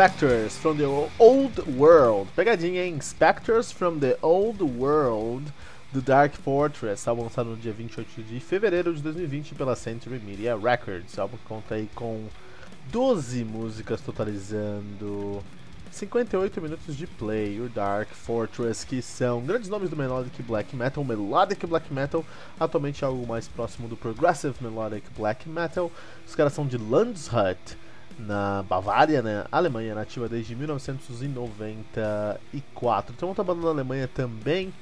Spectres from the Old World. Pegadinha, hein? Spectres from the Old World do Dark Fortress, álbum lançado no dia 28 de fevereiro de 2020 pela Century Media Records. O álbum conta aí com 12 músicas totalizando 58 minutos de play. O Dark Fortress, que são grandes nomes do Melodic Black Metal, Melodic Black Metal, atualmente algo mais próximo do Progressive Melodic Black Metal. Os caras são de Landshut na Bavária, né? Alemanha, nativa desde 1994. Tem outra banda na Alemanha também,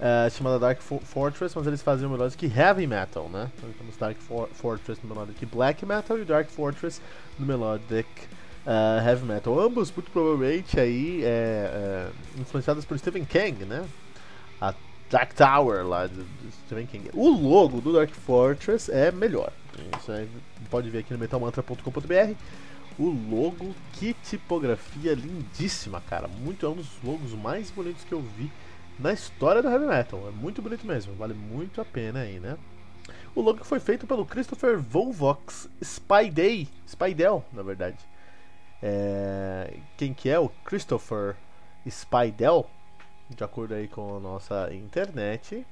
uh, chamada Dark Fortress, mas eles faziam melodic heavy metal, né? Então temos Dark For Fortress no melodic black metal e Dark Fortress no melodic uh, heavy metal. Ambos, muito provavelmente, aí é, é, influenciados por Stephen King, né? A Dark Tower lá do, do Stephen King. O logo do Dark Fortress é melhor. Aí pode ver aqui no metalmantra.com.br. O logo, que tipografia lindíssima, cara. Muito é um dos logos mais bonitos que eu vi na história do heavy metal. É muito bonito mesmo, vale muito a pena aí, né? O logo foi feito pelo Christopher Volvox Spidey, na verdade. É... Quem que é o Christopher Spidel? De acordo aí com a nossa internet,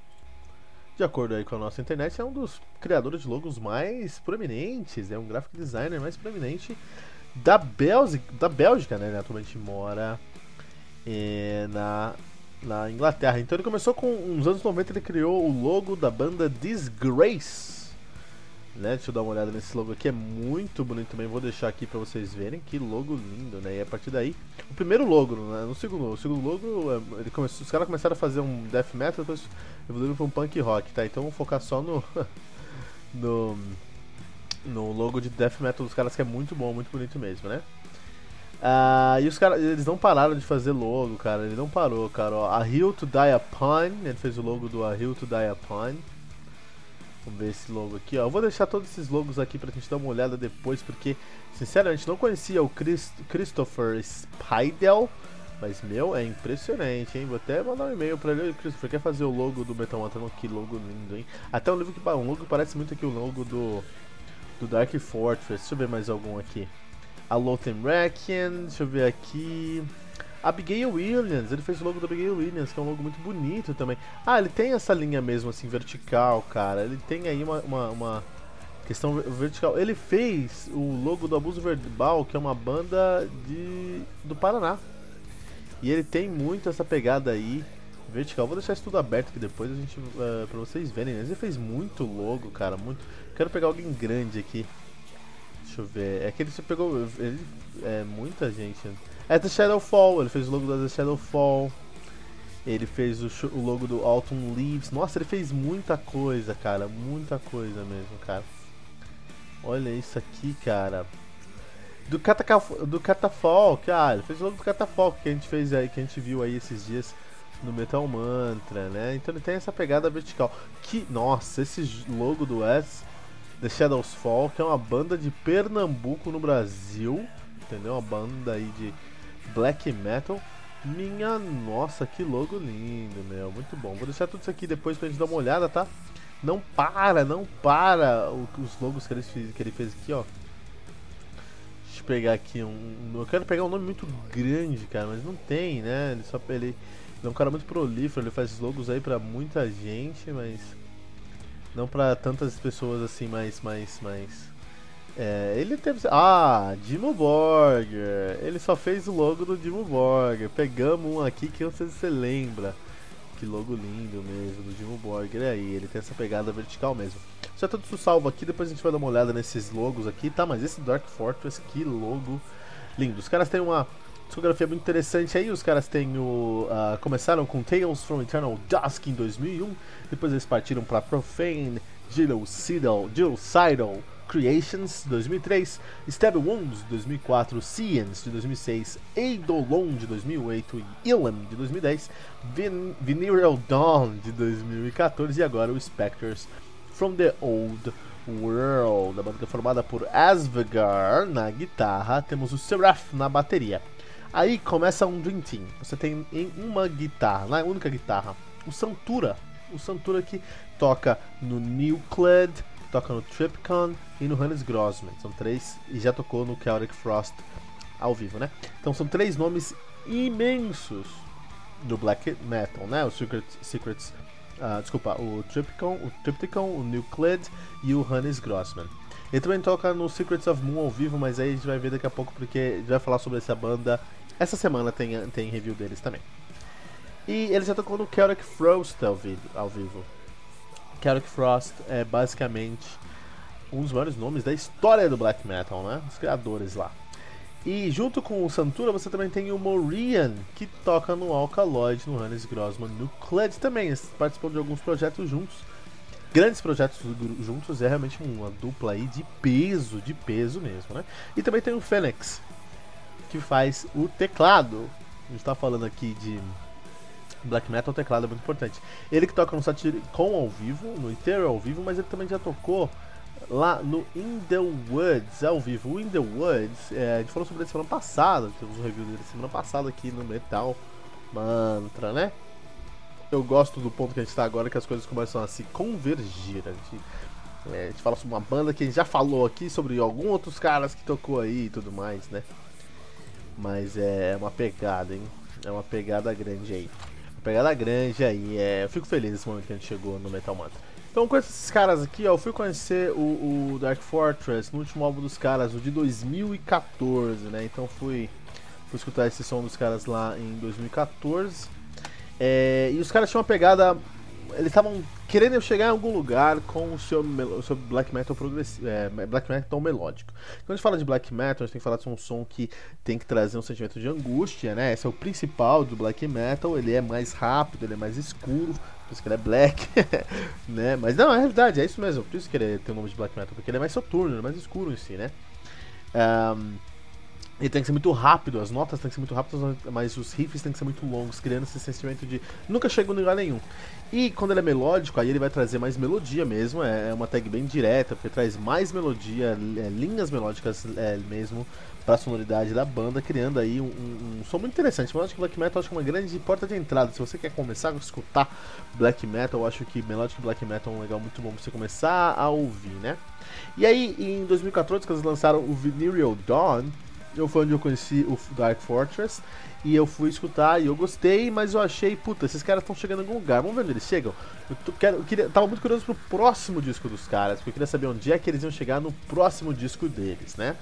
de acordo aí com a nossa internet, é um dos criadores de logos mais proeminentes, é um graphic designer mais proeminente da Bélgica, da Bélgica né? Atualmente mora é, na, na Inglaterra. Então ele começou com uns anos 90, ele criou o logo da banda Disgrace né? Deixa eu dar uma olhada nesse logo aqui, é muito bonito também. Vou deixar aqui para vocês verem que logo lindo, né? E a partir daí, o primeiro logo, né? no segundo, o segundo logo, é, ele os caras começaram a fazer um death metal, depois evoluiu para um punk rock, tá? Então vamos focar só no no no logo de death metal dos caras que é muito bom, muito bonito mesmo, né? Ah, e os caras, eles não pararam de fazer logo, cara. Ele não parou, cara. Ó, a Hill to Die Upon, ele fez o logo do A Hill to Die Upon. Vamos ver esse logo aqui, ó. Eu vou deixar todos esses logos aqui pra gente dar uma olhada depois, porque, sinceramente, não conhecia o Christ Christopher Spidel. Mas, meu, é impressionante, hein? Vou até mandar um e-mail pra ele. Christopher, quer fazer o logo do Metal Mantra? Que logo lindo, hein? Até um, livro que, um logo parece muito aqui o logo do, do Dark Fortress. Deixa eu ver mais algum aqui. A Reckon, deixa eu ver aqui. Abigail Williams, ele fez o logo da Abigail Williams, que é um logo muito bonito também. Ah, ele tem essa linha mesmo, assim, vertical, cara. Ele tem aí uma, uma, uma questão vertical. Ele fez o logo do Abuso Verbal, que é uma banda de do Paraná. E ele tem muito essa pegada aí vertical. Vou deixar isso tudo aberto aqui depois a gente uh, pra vocês verem. Né? Ele fez muito logo, cara, muito. Quero pegar alguém grande aqui. Deixa eu ver. É que ele pegou. Ele, é muita gente. É The Shadowfall, ele fez o logo da The Shadowfall. Ele fez o, o, logo do Autumn Leaves. Nossa, ele fez muita coisa, cara. Muita coisa mesmo, cara. Olha isso aqui, cara. Do, Catacaf do Catafalque, ah, ele fez o logo do Catafalque que a gente fez aí, que a gente viu aí esses dias no Metal Mantra, né? Então ele tem essa pegada vertical. Que, nossa, esse logo do S, The Shadows Fall, que é uma banda de Pernambuco no Brasil, entendeu? Uma banda aí de black metal. Minha nossa, que logo lindo, meu. Muito bom. Vou deixar tudo isso aqui depois pra gente dar uma olhada, tá? Não para, não para os logos que ele fez, que ele fez aqui, ó. Deixa eu pegar aqui um. Eu quero pegar um nome muito grande, cara, mas não tem, né? Ele só ele, ele é um cara muito prolífero, ele faz logos aí pra muita gente, mas não pra tantas pessoas assim mais mais mais é, ele teve. Ah, Dimo Borger. Ele só fez o logo do Dimo Borger. Pegamos um aqui que eu não sei se você lembra. Que logo lindo mesmo do Dimo Borger. É aí, ele tem essa pegada vertical mesmo. Já tá tudo salvo aqui, depois a gente vai dar uma olhada nesses logos aqui, tá? Mas esse Dark Fortress, que logo lindo. Os caras têm uma discografia muito interessante aí. Os caras têm o. Uh, começaram com Tales from Eternal Dusk em 2001. Depois eles partiram para Profane, Genocidal, Genocidal Creations, de 2003, Stab Wounds, de 2004, Science, de 2006, Eidolon, de 2008 e Ilum, de 2010, Ven Venereal Dawn, de 2014 e agora o Spectres from the Old World. A banda é formada por Asvegar na guitarra, temos o Seraph na bateria. Aí começa um Dream Team. Você tem em uma guitarra, na única guitarra, o Santura. O Santura que toca no Nuclead, toca no Tripcon e no Hannes Grossman. São três e já tocou no Celtic Frost ao vivo, né? Então são três nomes imensos do black metal, né? O Secret, Secrets, uh, desculpa, o Tripticon, o Tripticon, o Nuclead e o Hannes Grossman. Ele também toca no Secrets of Moon ao vivo, mas aí a gente vai ver daqui a pouco porque a gente vai falar sobre essa banda. Essa semana tem, tem review deles também. E ele já tocou no Celtic Frost ao vivo. Ao vivo. Celtic Frost é basicamente um dos maiores nomes da história do black metal, né? Os criadores lá. E junto com o Santura você também tem o Morian, que toca no Alkaloid, no Hannes Grossman, no Kled também. Eles participam de alguns projetos juntos. Grandes projetos juntos, é realmente uma dupla aí de peso, de peso mesmo, né? E também tem o Fênix, que faz o teclado. A gente tá falando aqui de Black Metal, teclado é muito importante. Ele que toca no Satyricon ao vivo, no inteiro ao vivo, mas ele também já tocou lá no In The Woods ao vivo. O In The Woods, é, a gente falou sobre ele semana passada, temos um review dele semana passada aqui no Metal Mantra, né? Eu gosto do ponto que a gente está agora, que as coisas começam a se convergir. A gente, é, a gente fala sobre uma banda que a gente já falou aqui, sobre alguns outros caras que tocou aí e tudo mais, né? Mas é uma pegada, hein? É uma pegada grande aí. Pegada grande aí. É... Eu fico feliz nesse momento que a gente chegou no Metal Mantra. Então com esses caras aqui, ó, eu fui conhecer o, o, Dark Fortress no último álbum dos caras, o de 2014, né? Então fui, fui escutar esse som dos caras lá em 2014. É, e os caras tinham uma pegada. Eles estavam querendo chegar em algum lugar com o seu, o seu black metal progressivo, é, black metal melódico. Quando a gente fala de black metal, a gente tem que falar de um som que tem que trazer um sentimento de angústia, né? Esse é o principal do black metal. Ele é mais rápido, ele é mais escuro, por isso que ele é black, né? Mas não, é verdade, é isso mesmo. Por isso que ele tem o nome de black metal, porque ele é mais soturno, é mais escuro em si, né? Um, ele tem que ser muito rápido, as notas têm que ser muito rápidas, mas os riffs têm que ser muito longos, criando esse sentimento de nunca chegou em lugar nenhum. E quando ele é melódico, aí ele vai trazer mais melodia mesmo, é, é uma tag bem direta, porque traz mais melodia, é, linhas melódicas é, mesmo para a sonoridade da banda, criando aí um, um, som muito interessante. Melodic Black Metal acho que é uma grande porta de entrada. Se você quer começar a escutar Black Metal, eu acho que Melodic Black Metal é um legal muito bom para você começar a ouvir, né? E aí, em 2014, quando eles lançaram o Venereal Dawn, eu foi onde eu conheci o Dark Fortress e eu fui escutar e eu gostei, mas eu achei, puta, esses caras estão chegando em algum lugar. Vamos ver onde eles chegam. Eu, tô, quero, eu queria, tava muito curioso pro próximo disco dos caras, porque eu queria saber onde é que eles iam chegar no próximo disco deles, né?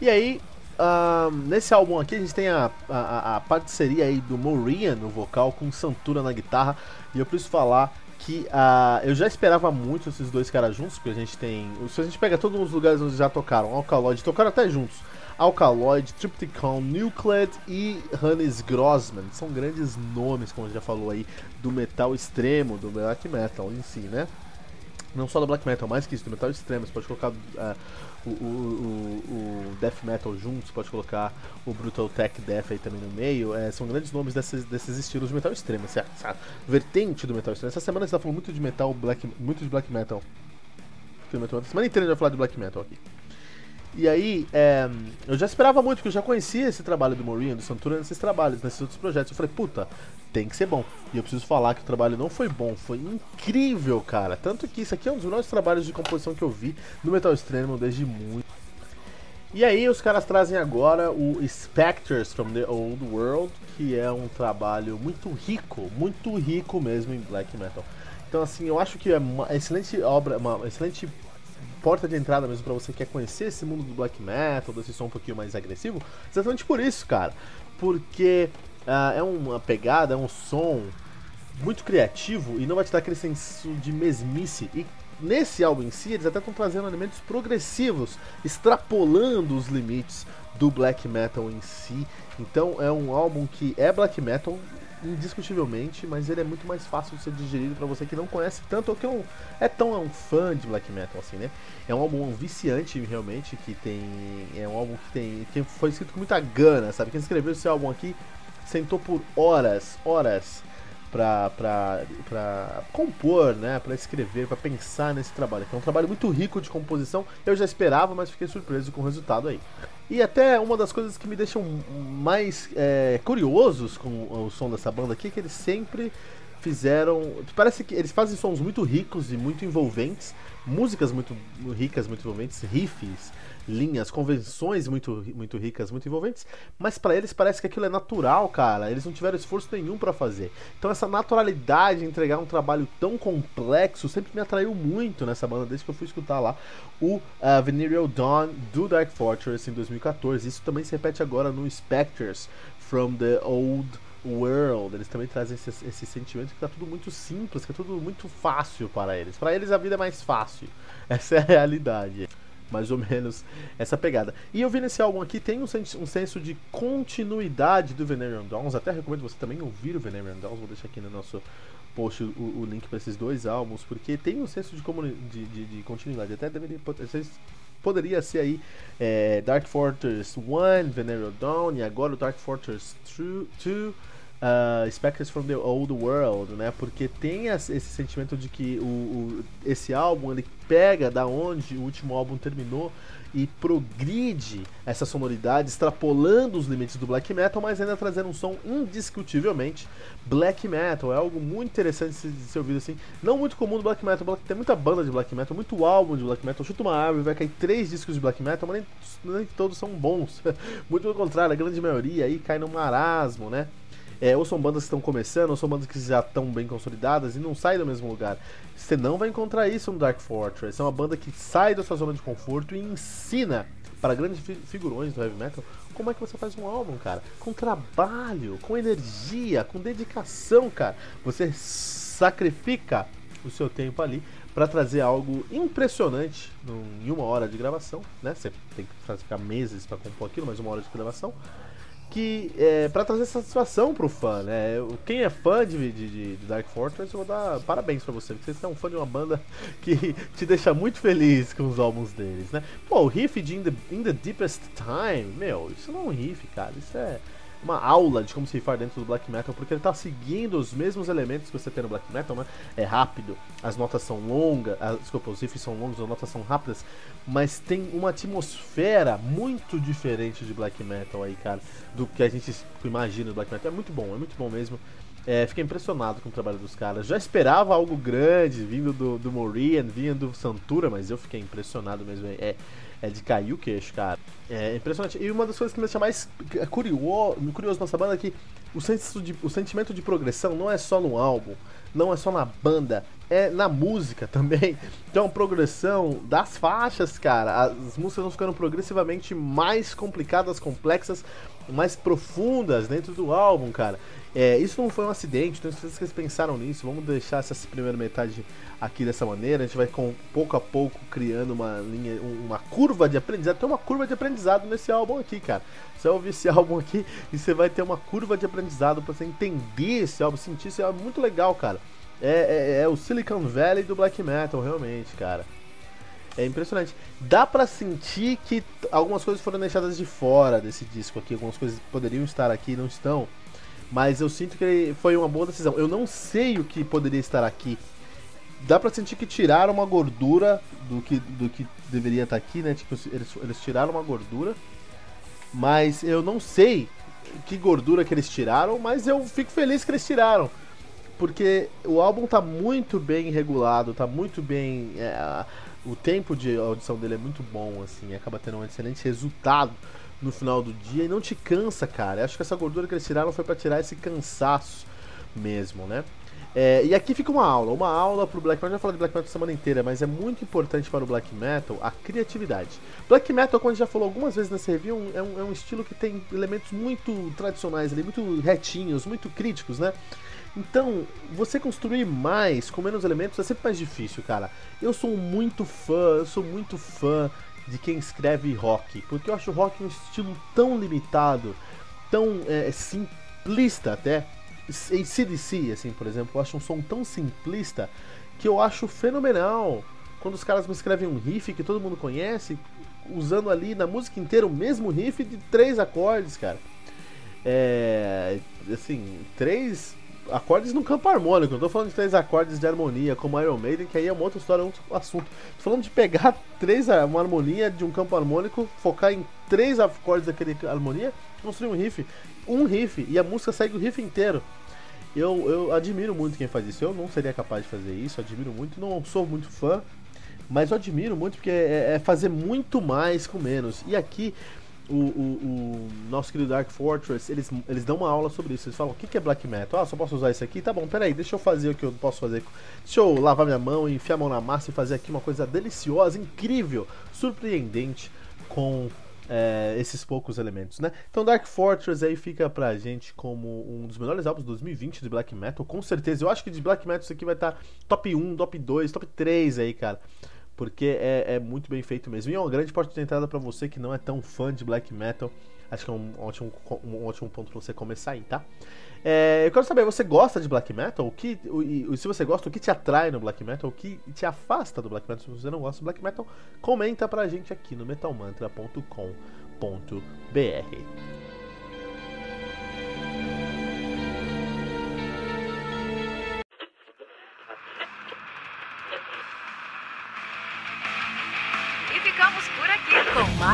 E aí, uh, nesse álbum aqui, a gente tem a, a, a parceria aí do Morian no vocal com Santura na guitarra. E eu preciso falar que uh, eu já esperava muito esses dois caras juntos, porque a gente tem. Se a gente pega todos os lugares onde já tocaram, Alkaloid, tocaram até juntos. Alkaloid, Tripticon, Nuclead e Hannes Grossman. São grandes nomes, como a gente já falou aí, do metal extremo, do black metal em si, né? Não só do black metal, mais que isso, do metal extremo. Você pode colocar uh, o, o, o, death metal juntos, pode colocar o brutal tech death aí também no meio. É, são grandes nomes desses, desses estilos de metal extremo, essa, essa vertente do metal extremo. Essa semana você tá falando muito de metal black, muito de black metal. A semana inteira a gente vai falar de black metal aqui. E aí, é, eu já esperava muito, porque eu já conhecia esse trabalho do Mourinho, do Santura, nesses trabalhos, nesses outros projetos. Eu falei, puta, tem que ser bom. E eu preciso falar que o trabalho não foi bom, foi incrível, cara. Tanto que isso aqui é um dos melhores trabalhos de composição que eu vi no Metal Extremo desde muito. E aí os caras trazem agora o Spectres from the Old World, que é um trabalho muito rico, muito rico mesmo em black metal. Então assim, eu acho que é uma excelente obra, uma excelente porta de entrada mesmo para você que quer conhecer esse mundo do black metal, desse som um pouquinho mais agressivo, exatamente por isso, cara. Porque uh, é uma pegada, é um som muito criativo e não vai te dar aquele senso de mesmice. E nesse álbum em si, eles até estão trazendo elementos progressivos, extrapolando os limites do black metal em si. Então é um álbum que é black metal, indiscutivelmente, mas ele é muito mais fácil de ser digerido para você que não conhece tanto ou que não é tão é um fã de black metal assim, né? É um álbum viciante realmente que tem é um álbum que tem que foi escrito com muita gana, sabe? Quem escreveu esse álbum aqui sentou por horas, horas pra, pra, pra compor, né? Pra escrever, pra pensar nesse trabalho. Que é um trabalho muito rico de composição. Eu já esperava, mas fiquei surpreso com o resultado aí. E até uma das coisas que me deixam mais é, curiosos com o som dessa banda aqui é que eles sempre fizeram. Parece que eles fazem sons muito ricos e muito envolventes, músicas muito ricas, muito envolventes, riffs linhas, convenções muito, muito ricas, muito envolventes, mas para eles parece que aquilo é natural, cara. Eles não tiveram esforço nenhum para fazer. Então essa naturalidade de entregar um trabalho tão complexo sempre me atraiu muito nessa banda desde que eu fui escutar lá o uh, Venereal Dawn do Dark Fortress em 2014. Isso também se repete agora no Spectres from the Old World, eles também trazem esse, esse, sentimento que tá tudo muito simples, que é tudo muito fácil para eles. Para eles a vida é mais fácil. Essa é a realidade mais ou menos essa pegada. E eu vi nesse álbum aqui, tem um, um senso de continuidade do Venerian Dawns, até recomendo você também ouvir o Venerian Dawns, vou deixar aqui no nosso post o, o link para esses dois álbuns, porque tem um senso de, de, de, de continuidade, até deveria, vocês poderia ser aí é, Dark Fortress 1, Venerian Dawn, e agora o Dark Fortress 2, uh, Spectres from the Old World, né? Porque tem esse sentimento de que o, o, esse álbum ele pega da onde o último álbum terminou e progride essa sonoridade, extrapolando os limites do black metal, mas ainda trazendo um som indiscutivelmente black metal. É algo muito interessante de ser ouvido assim. Não muito comum no black metal. Tem muita banda de black metal, muito álbum de black metal. Chuta uma árvore, vai cair três discos de black metal, mas nem, nem todos são bons. muito pelo contrário, a grande maioria aí cai no marasmo, né? É, ou são bandas que estão começando, ou são bandas que já estão bem consolidadas e não saem do mesmo lugar. Você não vai encontrar isso no Dark Fortress. É uma banda que sai da sua zona de conforto e ensina para grandes figurões do heavy metal como é que você faz um álbum, cara. Com trabalho, com energia, com dedicação, cara. Você sacrifica o seu tempo ali para trazer algo impressionante em uma hora de gravação, né? Você tem que ficar meses para compor aquilo, mas uma hora de gravação que é, para trazer satisfação pro fã, né? Quem é fã de, de, de, Dark Fortress, eu vou dar parabéns para você, porque você é um fã de uma banda que te deixa muito feliz com os álbuns deles, né? Pô, o riff de In the, In the Deepest Time, meu, isso não é um riff, cara, isso é uma aula de como se faz dentro do black metal, porque ele está seguindo os mesmos elementos que você tem no black metal, né? É rápido, as notas são longas, ah, desculpa, os riffs são longos, as notas são rápidas, mas tem uma atmosfera muito diferente de black metal aí, cara, do que a gente imagina do black metal. É muito bom, é muito bom mesmo. É, fiquei impressionado com o trabalho dos caras. Já esperava algo grande vindo do, do Morian, vindo do Santura, mas eu fiquei impressionado mesmo. É, é de cair o queixo, cara. É impressionante. E uma das coisas que me deixa mais curioso, curioso nessa banda é que o, de, o sentimento de progressão não é só no álbum, não é só na banda, é na música também. Então, progressão das faixas, cara. As músicas vão ficando progressivamente mais complicadas, complexas, mais profundas dentro do álbum, cara. É, isso não foi um acidente, então se vocês pensaram nisso, vamos deixar essa primeira metade aqui dessa maneira. A gente vai com pouco a pouco criando uma linha, uma curva de aprendizado. Tem uma curva de aprendizado nesse álbum aqui, cara. Você vai ouvir esse álbum aqui e você vai ter uma curva de aprendizado para você entender esse álbum, sentir esse álbum muito legal, cara. É, é, é o Silicon Valley do black metal, realmente, cara. É impressionante. Dá para sentir que algumas coisas foram deixadas de fora desse disco aqui, algumas coisas poderiam estar aqui e não estão. Mas eu sinto que foi uma boa decisão. Eu não sei o que poderia estar aqui. Dá pra sentir que tiraram uma gordura do que, do que deveria estar aqui, né? Tipo, eles, eles tiraram uma gordura. Mas eu não sei que gordura que eles tiraram, mas eu fico feliz que eles tiraram. Porque o álbum tá muito bem regulado, tá muito bem. É, o tempo de audição dele é muito bom, assim, acaba tendo um excelente resultado no final do dia e não te cansa, cara. Acho que essa gordura que eles tiraram foi para tirar esse cansaço mesmo, né? É, e aqui fica uma aula, uma aula pro Black Metal. Eu já falei de Black Metal a semana inteira, mas é muito importante para o Black Metal a criatividade. Black Metal, como a gente já falou algumas vezes nessa review, é um, é um estilo que tem elementos muito tradicionais ali, muito retinhos, muito críticos, né? Então, você construir mais com menos elementos é sempre mais difícil, cara. Eu sou muito fã, eu sou muito fã de quem escreve rock, porque eu acho rock um estilo tão limitado, tão é, simplista até, ACDC, assim, por exemplo, eu acho um som tão simplista que eu acho fenomenal. Quando os caras me escrevem um riff que todo mundo conhece, usando ali na música inteira o mesmo riff de três acordes, cara. É. Assim, três acordes no campo harmônico. Não tô falando de três acordes de harmonia, como Iron Maiden, que aí é uma outra história, é um outro assunto. Tô falando de pegar três, uma harmonia de um campo harmônico, focar em três acordes daquele harmonia, construir um riff. Um riff, e a música segue o riff inteiro. Eu, eu admiro muito quem faz isso. Eu não seria capaz de fazer isso, admiro muito. Não sou muito fã, mas eu admiro muito porque é, é fazer muito mais com menos. E aqui o, o, o, nosso querido Dark Fortress, eles, eles dão uma aula sobre isso. Eles falam, o que, é black metal? Ah, só posso usar isso aqui? Tá bom, peraí, deixa eu fazer o que eu posso fazer. Deixa eu lavar minha mão, enfiar a mão na massa e fazer aqui uma coisa deliciosa, incrível, surpreendente com é, esses poucos elementos, né? Então Dark Fortress aí fica pra gente como um dos melhores álbuns de 2020 de black metal, com certeza. Eu acho que de black metal isso aqui vai estar tá top 1, top 2, top 3 aí, cara porque é, é, muito bem feito mesmo. E é uma grande porta de entrada para você que não é tão fã de black metal. Acho que é um ótimo, um ótimo ponto para você começar aí, tá? É, eu quero saber, você gosta de black metal? O que, o, se você gosta, o que te atrai no black metal? O que te afasta do black metal? Se você não gosta do black metal, comenta pra gente aqui no metalmantra.com.br.